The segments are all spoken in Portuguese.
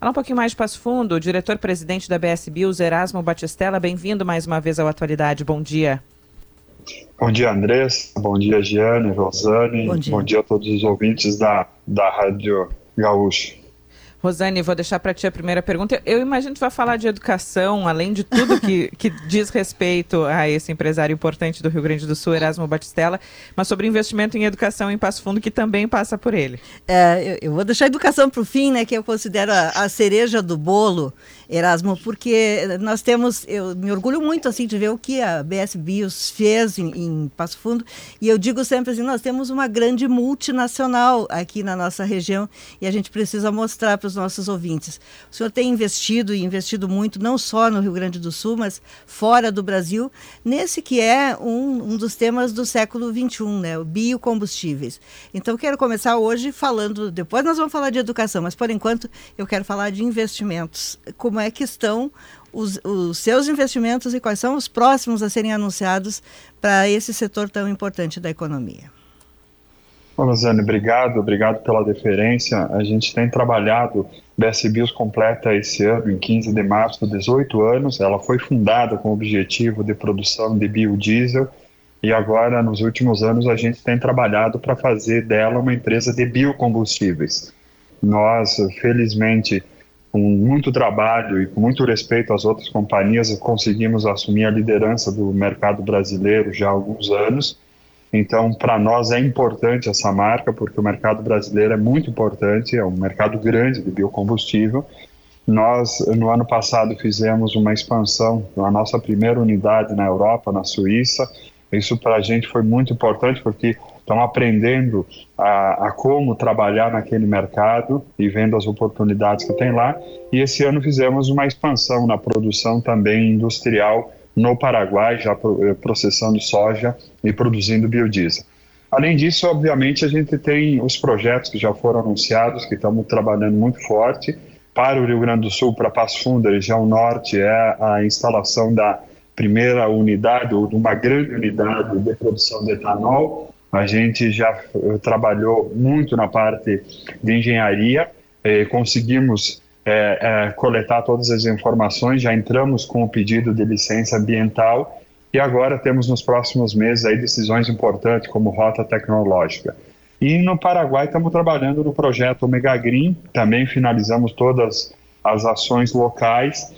Fala um pouquinho mais de Passo Fundo, o diretor-presidente da BS Bios, Erasmo Batistella, bem-vindo mais uma vez ao Atualidade, bom dia. Bom dia, Andressa, bom dia, Giane, Rosane, bom dia, bom dia a todos os ouvintes da, da Rádio Gaúcho. Rosane, vou deixar para ti a primeira pergunta. Eu imagino que vai falar de educação, além de tudo que, que diz respeito a esse empresário importante do Rio Grande do Sul, Erasmo Batistella, mas sobre investimento em educação em Passo Fundo, que também passa por ele. É, eu, eu, vou deixar a educação para o fim, né, que eu considero a, a, cereja do bolo, Erasmo, porque nós temos, eu me orgulho muito assim de ver o que a BS Bios fez em, em Passo Fundo, e eu digo sempre assim, nós temos uma grande multinacional aqui na nossa região e a gente precisa mostrar para os nossos ouvintes. O senhor tem investido e investido muito, não só no Rio Grande do Sul, mas fora do Brasil, nesse que é um, um dos temas do século XXI, né? O biocombustíveis. Então, quero começar hoje falando, depois nós vamos falar de educação, mas por enquanto eu quero falar de investimentos. Como é que estão os, os, seus investimentos e quais são os próximos a serem anunciados para esse setor tão importante da economia? Bom, Rosane, obrigado, obrigado pela deferência. A gente tem trabalhado, BS Bios completa esse ano, em 15 de março, 18 anos. Ela foi fundada com o objetivo de produção de biodiesel e agora, nos últimos anos, a gente tem trabalhado para fazer dela uma empresa de biocombustíveis. Nós, felizmente, com muito trabalho e com muito respeito às outras companhias, conseguimos assumir a liderança do mercado brasileiro já há alguns anos então, para nós é importante essa marca, porque o mercado brasileiro é muito importante, é um mercado grande de biocombustível. Nós, no ano passado, fizemos uma expansão na nossa primeira unidade na Europa, na Suíça. Isso para a gente foi muito importante, porque estão aprendendo a, a, como trabalhar naquele mercado e vendo as oportunidades que tem lá. E esse ano fizemos uma expansão na produção também industrial no Paraguai, já eh, processando soja e produzindo biodiesel. Além disso, obviamente, a gente tem os projetos que já foram anunciados, que estamos trabalhando muito forte. Para o Rio Grande do Sul, para Passo Fundo, região norte, é a instalação da primeira unidade, ou de uma grande unidade de produção de etanol. A gente já eh, trabalhou muito na parte de engenharia, eh, conseguimos é, coletar todas as informações, já entramos com o pedido de licença ambiental e agora temos nos próximos meses aí decisões importantes como rota tecnológica. E no Paraguai estamos trabalhando no projeto Omega Green, também finalizamos todas as ações locais,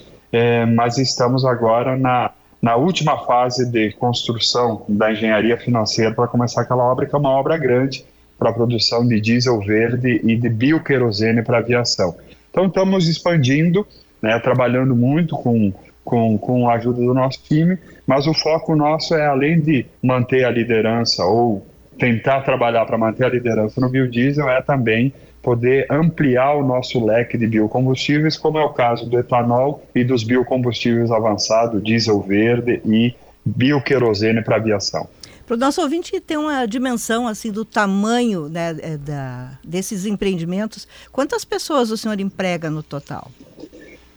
mas estamos agora na, na última fase de construção da engenharia financeira para começar aquela obra, que é uma obra grande para a produção de diesel verde e de bioquerosene para aviação. Então estamos expandindo, né, trabalhando muito com, com, com a ajuda do nosso time, mas o foco nosso é além de manter a liderança ou tentar trabalhar para manter a liderança no biodiesel, é também poder ampliar o nosso leque de biocombustíveis, como é o caso do etanol e dos biocombustíveis avançados, diesel verde e bioquerosene para aviação. Para o nosso ouvinte ter uma dimensão assim do tamanho né, é, da, desses empreendimentos, quantas pessoas o senhor emprega no total?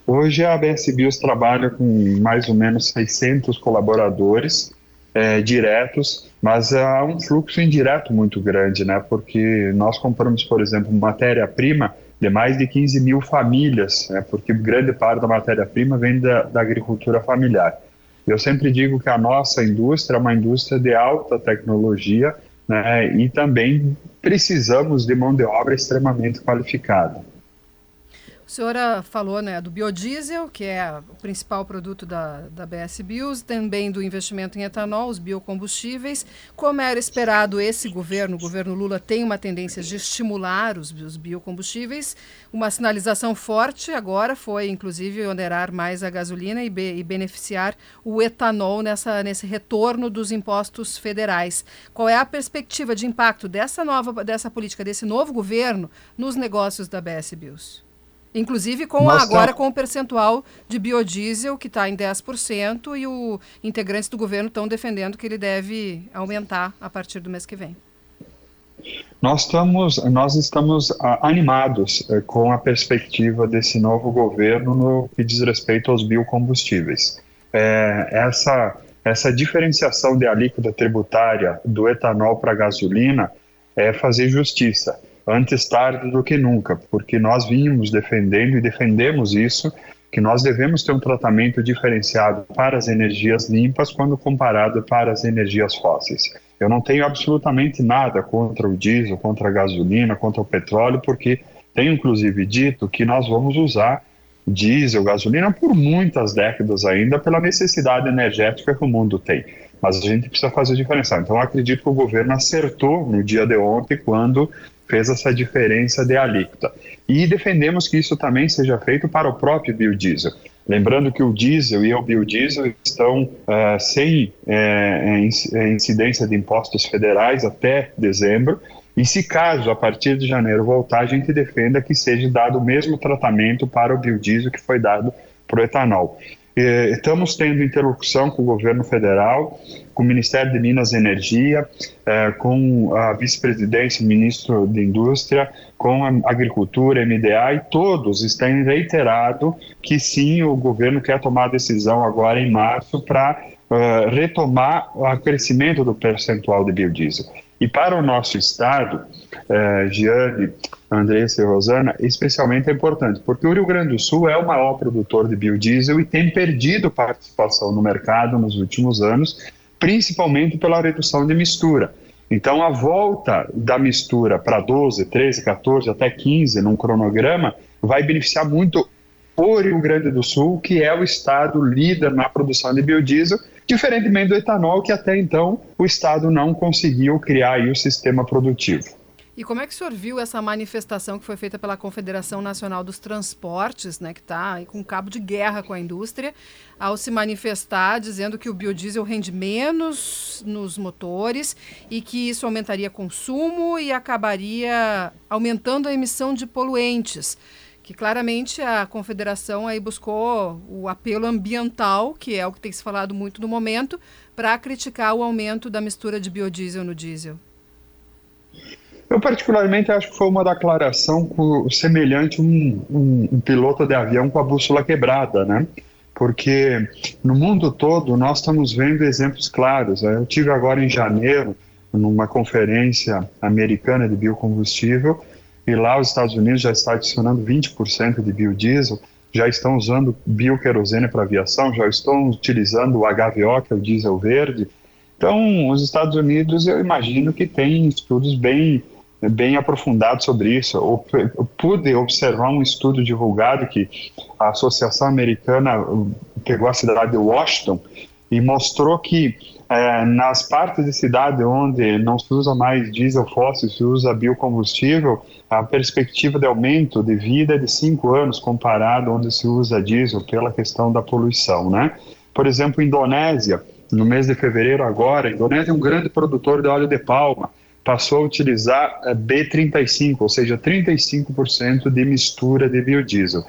Hoje a BS Bios trabalha com mais ou menos 600 colaboradores é, diretos, mas há um fluxo indireto muito grande, né? Porque nós compramos, por exemplo, matéria-prima de mais de 15 mil famílias, né? porque grande parte da matéria-prima vem da, da agricultura familiar. Eu sempre digo que a nossa indústria é uma indústria de alta tecnologia né, e também precisamos de mão de obra extremamente qualificada. O senhor ah, falou né, do biodiesel, que é o principal produto da, da BS Bios, também do investimento em etanol, os biocombustíveis. Como era esperado, esse governo, o governo Lula, tem uma tendência de estimular os, os biocombustíveis. Uma sinalização forte agora foi, inclusive, onerar mais a gasolina e, be, e beneficiar o etanol nessa, nesse retorno dos impostos federais. Qual é a perspectiva de impacto dessa nova dessa política, desse novo governo, nos negócios da BS Bios? Inclusive com agora tá... com o percentual de biodiesel que está em 10% e os integrantes do governo estão defendendo que ele deve aumentar a partir do mês que vem. Nós estamos, nós estamos ah, animados eh, com a perspectiva desse novo governo no que diz respeito aos biocombustíveis. É, essa, essa diferenciação de alíquota tributária do etanol para a gasolina é fazer justiça antes tarde do que nunca, porque nós vínhamos defendendo e defendemos isso, que nós devemos ter um tratamento diferenciado para as energias limpas quando comparado para as energias fósseis. Eu não tenho absolutamente nada contra o diesel, contra a gasolina, contra o petróleo, porque tenho inclusive dito que nós vamos usar diesel, gasolina por muitas décadas ainda pela necessidade energética que o mundo tem. Mas a gente precisa fazer diferença. Então, acredito que o governo acertou no dia de ontem quando fez essa diferença de alíquota. E defendemos que isso também seja feito para o próprio biodiesel. Lembrando que o diesel e o biodiesel estão uh, sem uh, incidência de impostos federais até dezembro, e se caso, a partir de janeiro, voltar, a gente defenda que seja dado o mesmo tratamento para o biodiesel que foi dado para o etanol. Estamos tendo interlocução com o governo federal, com o Ministério de Minas e Energia, eh, com a vice-presidência, ministro de Indústria, com a Agricultura, MDA, e todos têm reiterado que sim, o governo quer tomar a decisão agora em março para uh, retomar o crescimento do percentual de biodiesel. E para o nosso estado, Giane, Andressa e Rosana, especialmente é importante, porque o Rio Grande do Sul é o maior produtor de biodiesel e tem perdido participação no mercado nos últimos anos, principalmente pela redução de mistura. Então, a volta da mistura para 12, 13, 14, até 15 num cronograma vai beneficiar muito o Rio Grande do Sul, que é o estado líder na produção de biodiesel, diferentemente do etanol, que até então o estado não conseguiu criar o sistema produtivo. E como é que o senhor viu essa manifestação que foi feita pela Confederação Nacional dos Transportes, né, que está com cabo de guerra com a indústria, ao se manifestar dizendo que o biodiesel rende menos nos motores e que isso aumentaria consumo e acabaria aumentando a emissão de poluentes? que claramente a confederação aí buscou o apelo ambiental, que é o que tem se falado muito no momento, para criticar o aumento da mistura de biodiesel no diesel. Eu particularmente acho que foi uma declaração semelhante a um, um, um piloto de avião com a bússola quebrada, né? Porque no mundo todo nós estamos vendo exemplos claros. Né? Eu tive agora em janeiro numa conferência americana de biocombustível e lá os Estados Unidos já está adicionando 20% de biodiesel, já estão usando bioquerosene para aviação, já estão utilizando o HVO, que é o diesel verde. Então, os Estados Unidos, eu imagino que tem estudos bem bem aprofundados sobre isso. Eu pude observar um estudo divulgado que a Associação Americana pegou a cidade de Washington e mostrou que é, nas partes de cidade onde não se usa mais diesel fóssil, se usa biocombustível, a perspectiva de aumento de vida é de cinco anos comparado onde se usa diesel pela questão da poluição, né? Por exemplo, Indonésia, no mês de fevereiro agora, a Indonésia é um grande produtor de óleo de palma, passou a utilizar é, B35, ou seja, 35% de mistura de biodiesel.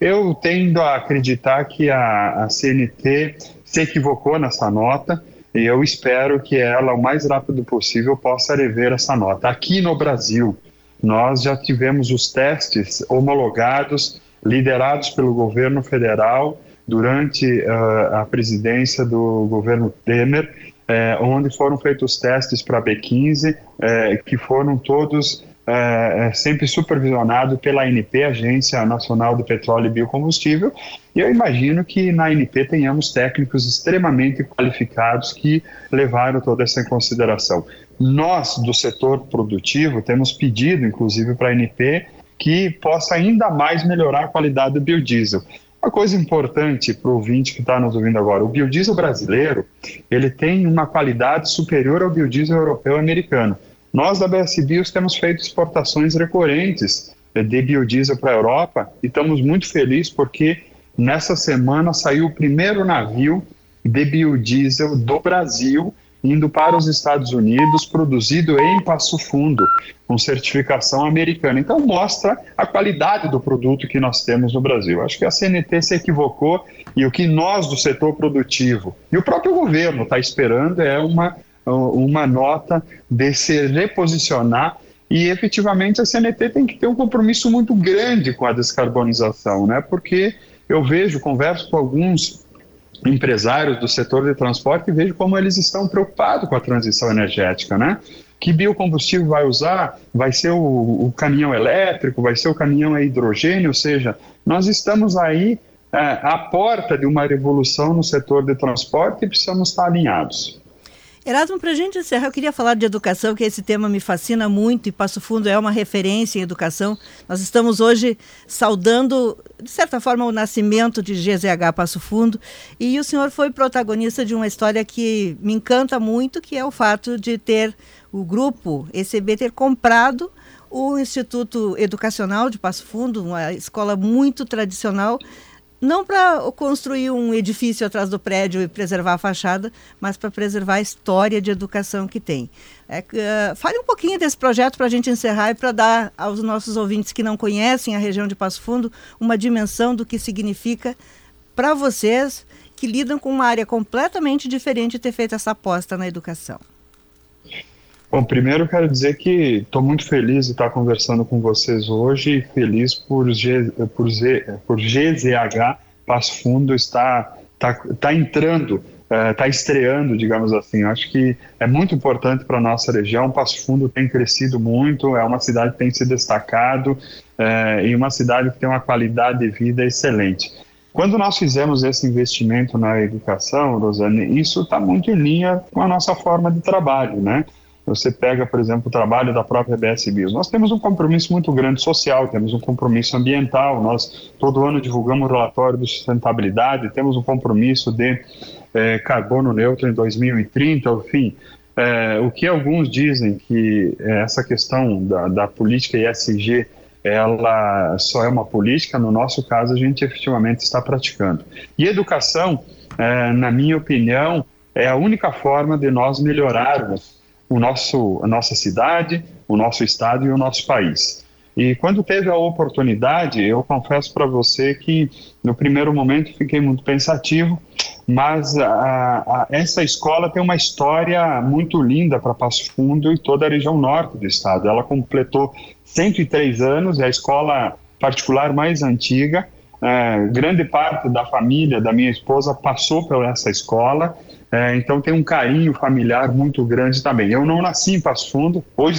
Eu tendo a acreditar que a, a CNT se equivocou nessa nota, e eu espero que ela, o mais rápido possível, possa rever essa nota. Aqui no Brasil, nós já tivemos os testes homologados, liderados pelo governo federal, durante uh, a presidência do governo Temer, eh, onde foram feitos testes para B15, eh, que foram todos é, é, sempre supervisionado pela ANP, Agência Nacional do Petróleo e Biocombustível, e eu imagino que na ANP tenhamos técnicos extremamente qualificados que levaram toda essa em consideração. Nós, do setor produtivo, temos pedido, inclusive, para a ANP que possa ainda mais melhorar a qualidade do biodiesel. Uma coisa importante para o ouvinte que está nos ouvindo agora, o biodiesel brasileiro, ele tem uma qualidade superior ao biodiesel europeu e americano. Nós da BS Bios temos feito exportações recorrentes de biodiesel para a Europa e estamos muito felizes porque nessa semana saiu o primeiro navio de biodiesel do Brasil indo para os Estados Unidos, produzido em Passo Fundo, com certificação americana. Então mostra a qualidade do produto que nós temos no Brasil. Acho que a CNT se equivocou e o que nós do setor produtivo e o próprio governo está esperando é uma uma nota de se reposicionar e efetivamente a CNT tem que ter um compromisso muito grande com a descarbonização, né? Porque eu vejo, converso com alguns empresários do setor de transporte e vejo como eles estão preocupados com a transição energética, né? Que biocombustível vai usar? Vai ser o, o caminhão elétrico? Vai ser o caminhão a hidrogênio? Ou seja, nós estamos aí é, à porta de uma revolução no setor de transporte e precisamos estar alinhados. Erasmo, para a gente encerrar, eu queria falar de educação, que esse tema me fascina muito e Passo Fundo é uma referência em educação. Nós estamos hoje saudando, de certa forma, o nascimento de GZH Passo Fundo e o senhor foi protagonista de uma história que me encanta muito, que é o fato de ter o grupo ECB ter comprado o Instituto Educacional de Passo Fundo, uma escola muito tradicional, não para construir um edifício atrás do prédio e preservar a fachada, mas para preservar a história de educação que tem. É, uh, fale um pouquinho desse projeto para a gente encerrar e para dar aos nossos ouvintes que não conhecem a região de Passo Fundo uma dimensão do que significa para vocês que lidam com uma área completamente diferente ter feito essa aposta na educação. Bom, primeiro quero dizer que estou muito feliz de estar conversando com vocês hoje e feliz por, G, por, Z, por GZH Passo Fundo estar tá, tá entrando, está é, estreando, digamos assim. Acho que é muito importante para a nossa região. Passo Fundo tem crescido muito, é uma cidade que tem se destacado é, e uma cidade que tem uma qualidade de vida excelente. Quando nós fizemos esse investimento na educação, Rosane, isso está muito em linha com a nossa forma de trabalho, né? Você pega, por exemplo, o trabalho da própria BS Bios. Nós temos um compromisso muito grande social, temos um compromisso ambiental. Nós todo ano divulgamos o relatório de sustentabilidade, temos um compromisso de é, carbono neutro em 2030, enfim. É, o que alguns dizem que essa questão da, da política ESG ela só é uma política, no nosso caso a gente efetivamente está praticando. E educação, é, na minha opinião, é a única forma de nós melhorarmos o nosso, a nossa cidade, o nosso estado e o nosso país. E quando teve a oportunidade, eu confesso para você que no primeiro momento fiquei muito pensativo, mas a, a, essa escola tem uma história muito linda para Passo Fundo e toda a região norte do estado. Ela completou 103 anos, é a escola particular mais antiga. É, grande parte da família da minha esposa passou por essa escola é, então tem um carinho familiar muito grande também. Eu não nasci em Passo Fundo, hoje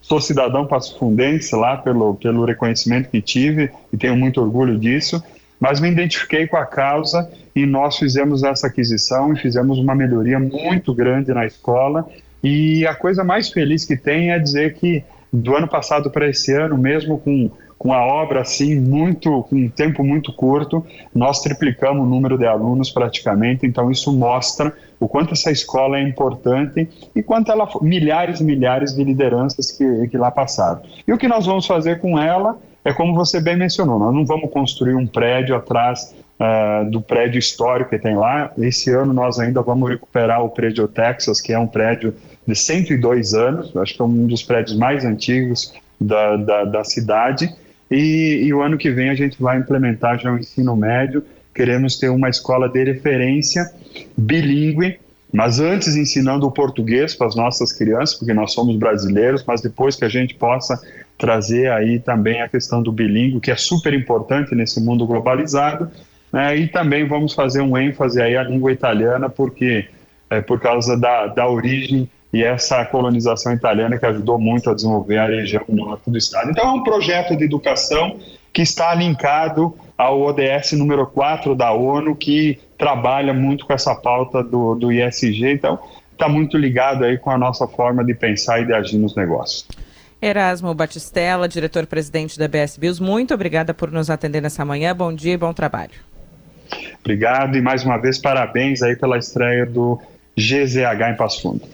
sou cidadão passo-fundense lá pelo, pelo reconhecimento que tive e tenho muito orgulho disso, mas me identifiquei com a causa e nós fizemos essa aquisição e fizemos uma melhoria muito grande na escola. E a coisa mais feliz que tem é dizer que do ano passado para esse ano, mesmo com com a obra assim muito com um tempo muito curto, nós triplicamos o número de alunos praticamente, então isso mostra o quanto essa escola é importante e quanto ela milhares e milhares de lideranças que, que lá passaram. E o que nós vamos fazer com ela é como você bem mencionou, nós não vamos construir um prédio atrás uh, do prédio histórico que tem lá. Esse ano nós ainda vamos recuperar o prédio Texas, que é um prédio de 102 anos, acho que é um dos prédios mais antigos da, da, da cidade, e, e, o ano que vem a gente vai implementar já o ensino médio. Queremos ter uma escola de referência bilíngue, mas antes ensinando o português para as nossas crianças, porque nós somos brasileiros, mas depois que a gente possa trazer aí também a questão do bilíngue, que é super importante nesse mundo globalizado. Né? E também vamos fazer um ênfase aí à língua italiana, porque é por causa da, da origem e essa colonização italiana que ajudou muito a desenvolver a região norte do estado. Então, é um projeto de educação que está linkado ao ODS número 4 da ONU, que trabalha muito com essa pauta do, do ISG. Então, está muito ligado aí com a nossa forma de pensar e de agir nos negócios. Erasmo Batistella, diretor-presidente da BS Bills, muito obrigada por nos atender nessa manhã. Bom dia e bom trabalho. Obrigado e mais uma vez parabéns aí pela estreia do GZH em Passo Fundo.